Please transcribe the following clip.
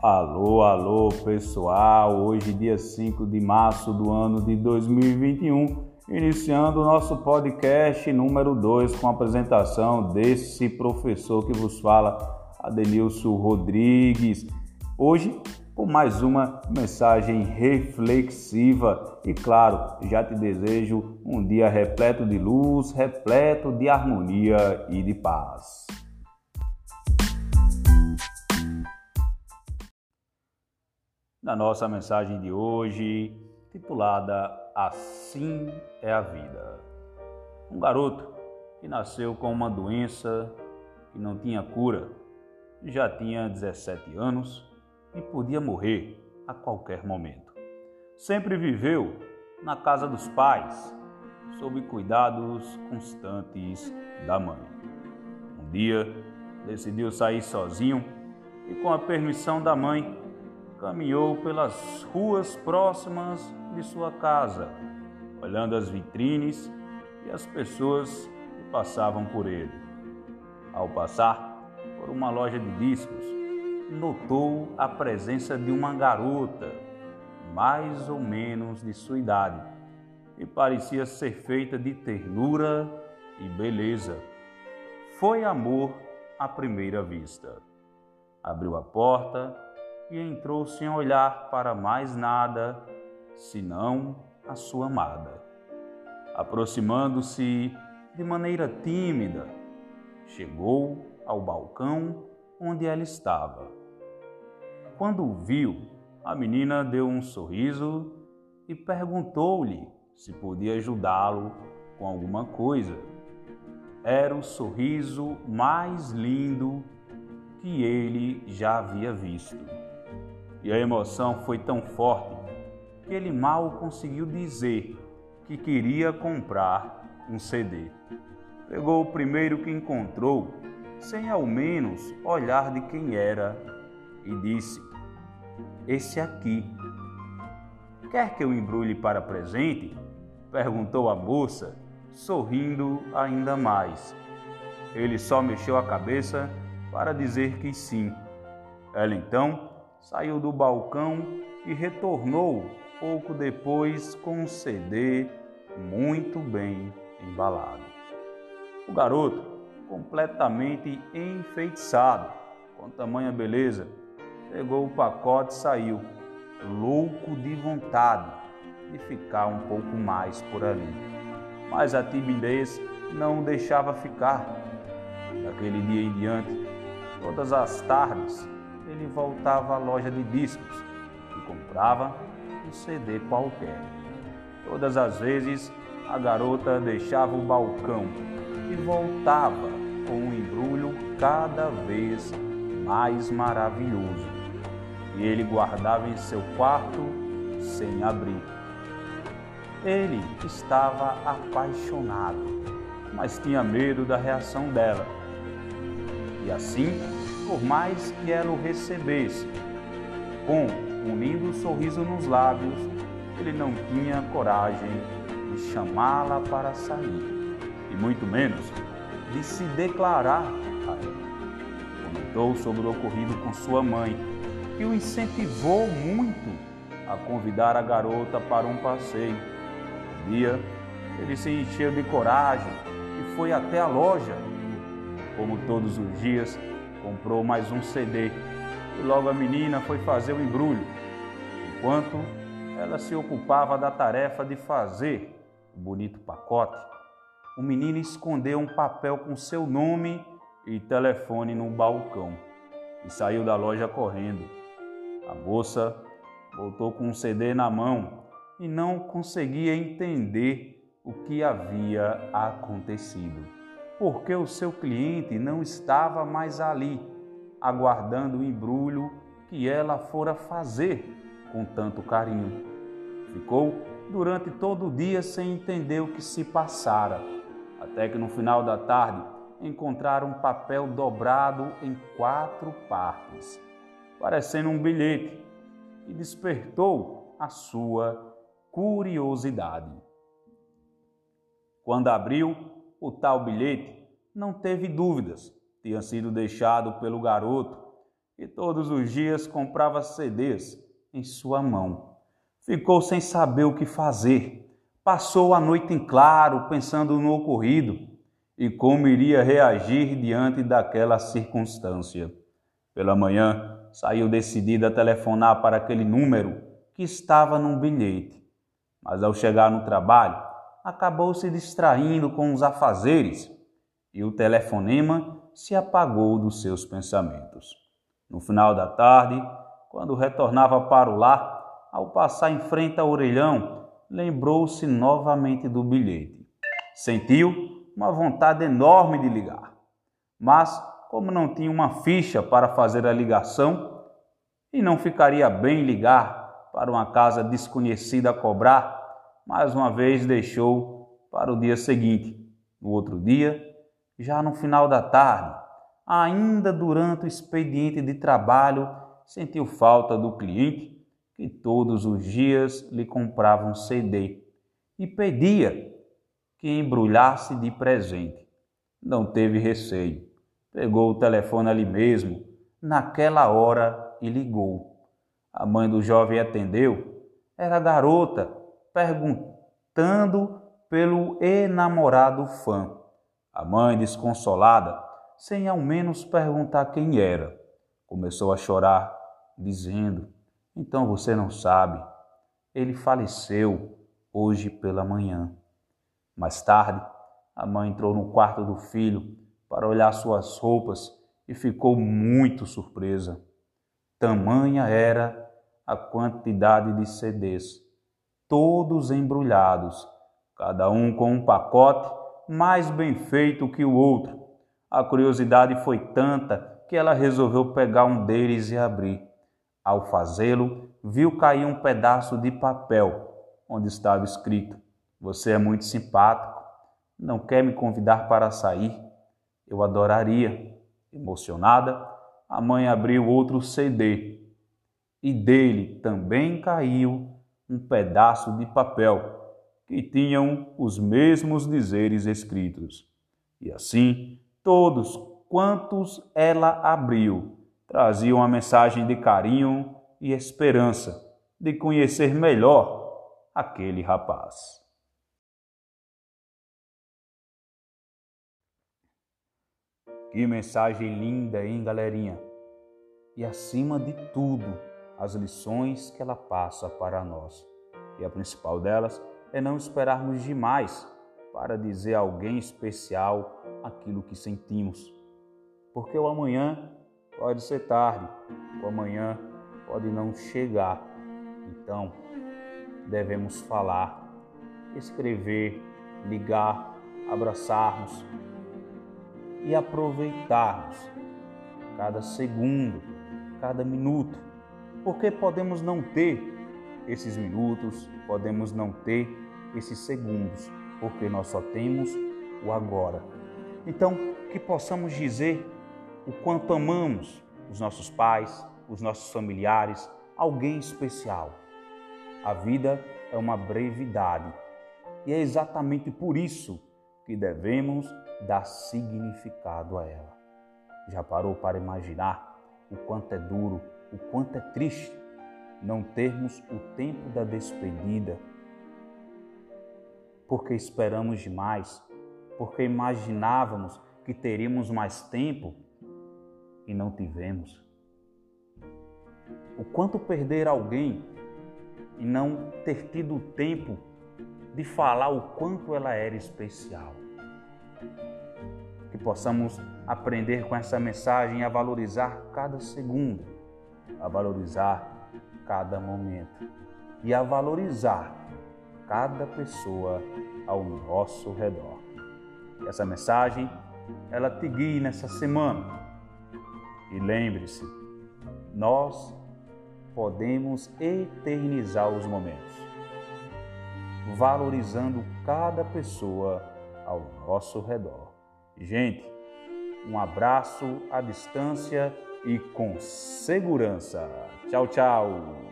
Alô, alô, pessoal! Hoje, dia 5 de março do ano de 2021, iniciando o nosso podcast número 2 com a apresentação desse professor que vos fala, Adenilson Rodrigues. Hoje, com mais uma mensagem reflexiva e, claro, já te desejo um dia repleto de luz, repleto de harmonia e de paz. Na nossa mensagem de hoje, titulada Assim é a Vida. Um garoto que nasceu com uma doença que não tinha cura, já tinha 17 anos e podia morrer a qualquer momento. Sempre viveu na casa dos pais, sob cuidados constantes da mãe. Um dia decidiu sair sozinho e, com a permissão da mãe, caminhou pelas ruas próximas de sua casa, olhando as vitrines e as pessoas que passavam por ele. Ao passar por uma loja de discos, notou a presença de uma garota, mais ou menos de sua idade, e parecia ser feita de ternura e beleza. Foi amor à primeira vista. Abriu a porta e entrou sem olhar para mais nada senão a sua amada. Aproximando-se de maneira tímida, chegou ao balcão onde ela estava. Quando o viu, a menina deu um sorriso e perguntou-lhe se podia ajudá-lo com alguma coisa. Era o sorriso mais lindo que ele já havia visto. E a emoção foi tão forte que ele mal conseguiu dizer que queria comprar um CD. Pegou o primeiro que encontrou, sem ao menos olhar de quem era, e disse: Esse aqui. Quer que eu embrulhe para presente? perguntou a moça, sorrindo ainda mais. Ele só mexeu a cabeça para dizer que sim. Ela então saiu do balcão e retornou pouco depois com um CD muito bem embalado. O garoto, completamente enfeitiçado com tamanha beleza, pegou o pacote e saiu, louco de vontade de ficar um pouco mais por ali. Mas a timidez não o deixava ficar. Daquele dia em diante, todas as tardes, ele voltava à loja de discos e comprava um CD qualquer. Todas as vezes a garota deixava o balcão e voltava com um embrulho cada vez mais maravilhoso. E ele guardava em seu quarto sem abrir. Ele estava apaixonado, mas tinha medo da reação dela. E assim por mais que ela o recebesse. Com um lindo sorriso nos lábios, ele não tinha coragem de chamá-la para sair, e muito menos de se declarar a ela. Comentou sobre o ocorrido com sua mãe, que o incentivou muito a convidar a garota para um passeio. Um dia, ele se encheu de coragem e foi até a loja. Como todos os dias, comprou mais um CD e logo a menina foi fazer o embrulho, enquanto ela se ocupava da tarefa de fazer o bonito pacote. O menino escondeu um papel com seu nome e telefone no balcão e saiu da loja correndo. A moça voltou com um CD na mão e não conseguia entender o que havia acontecido porque o seu cliente não estava mais ali, aguardando o embrulho que ela fora fazer com tanto carinho. Ficou durante todo o dia sem entender o que se passara, até que no final da tarde encontraram um papel dobrado em quatro partes, parecendo um bilhete, e despertou a sua curiosidade. Quando abriu, o tal bilhete, não teve dúvidas, tinha sido deixado pelo garoto e todos os dias comprava CDs em sua mão. Ficou sem saber o que fazer. Passou a noite em claro, pensando no ocorrido e como iria reagir diante daquela circunstância. Pela manhã, saiu decidido a telefonar para aquele número que estava num bilhete. Mas ao chegar no trabalho, acabou se distraindo com os afazeres e o telefonema se apagou dos seus pensamentos. No final da tarde, quando retornava para o lar, ao passar em frente ao orelhão, lembrou-se novamente do bilhete. Sentiu uma vontade enorme de ligar, mas, como não tinha uma ficha para fazer a ligação, e não ficaria bem ligar para uma casa desconhecida a cobrar, mais uma vez deixou para o dia seguinte. No outro dia, já no final da tarde, ainda durante o expediente de trabalho, sentiu falta do cliente que todos os dias lhe comprava um CD e pedia que embrulhasse de presente. Não teve receio. Pegou o telefone ali mesmo, naquela hora, e ligou. A mãe do jovem atendeu. Era garota perguntando pelo enamorado fã. A mãe, desconsolada, sem ao menos perguntar quem era, começou a chorar, dizendo: então você não sabe. Ele faleceu hoje pela manhã. Mais tarde, a mãe entrou no quarto do filho para olhar suas roupas e ficou muito surpresa. Tamanha era a quantidade de CDs, todos embrulhados, cada um com um pacote mais bem feito que o outro. A curiosidade foi tanta que ela resolveu pegar um deles e abrir. Ao fazê-lo, viu cair um pedaço de papel onde estava escrito: Você é muito simpático, não quer me convidar para sair? Eu adoraria. Emocionada, a mãe abriu outro CD e dele também caiu um pedaço de papel que tinham os mesmos dizeres escritos. E assim, todos quantos ela abriu trazia uma mensagem de carinho e esperança de conhecer melhor aquele rapaz. Que mensagem linda, hein, galerinha? E acima de tudo, as lições que ela passa para nós. E a principal delas é não esperarmos demais para dizer a alguém especial aquilo que sentimos. Porque o amanhã pode ser tarde, o amanhã pode não chegar. Então, devemos falar, escrever, ligar, abraçarmos e aproveitarmos cada segundo, cada minuto, porque podemos não ter esses minutos, podemos não ter esses segundos, porque nós só temos o agora. Então, que possamos dizer o quanto amamos os nossos pais, os nossos familiares, alguém especial. A vida é uma brevidade e é exatamente por isso que devemos dar significado a ela. Já parou para imaginar o quanto é duro, o quanto é triste não termos o tempo da despedida? Porque esperamos demais, porque imaginávamos que teríamos mais tempo e não tivemos. O quanto perder alguém e não ter tido tempo de falar o quanto ela era especial. Que possamos aprender com essa mensagem a valorizar cada segundo, a valorizar cada momento e a valorizar cada pessoa ao nosso redor. Essa mensagem ela te guie nessa semana e lembre-se, nós podemos eternizar os momentos, valorizando cada pessoa ao nosso redor. Gente, um abraço à distância e com segurança. Tchau, tchau.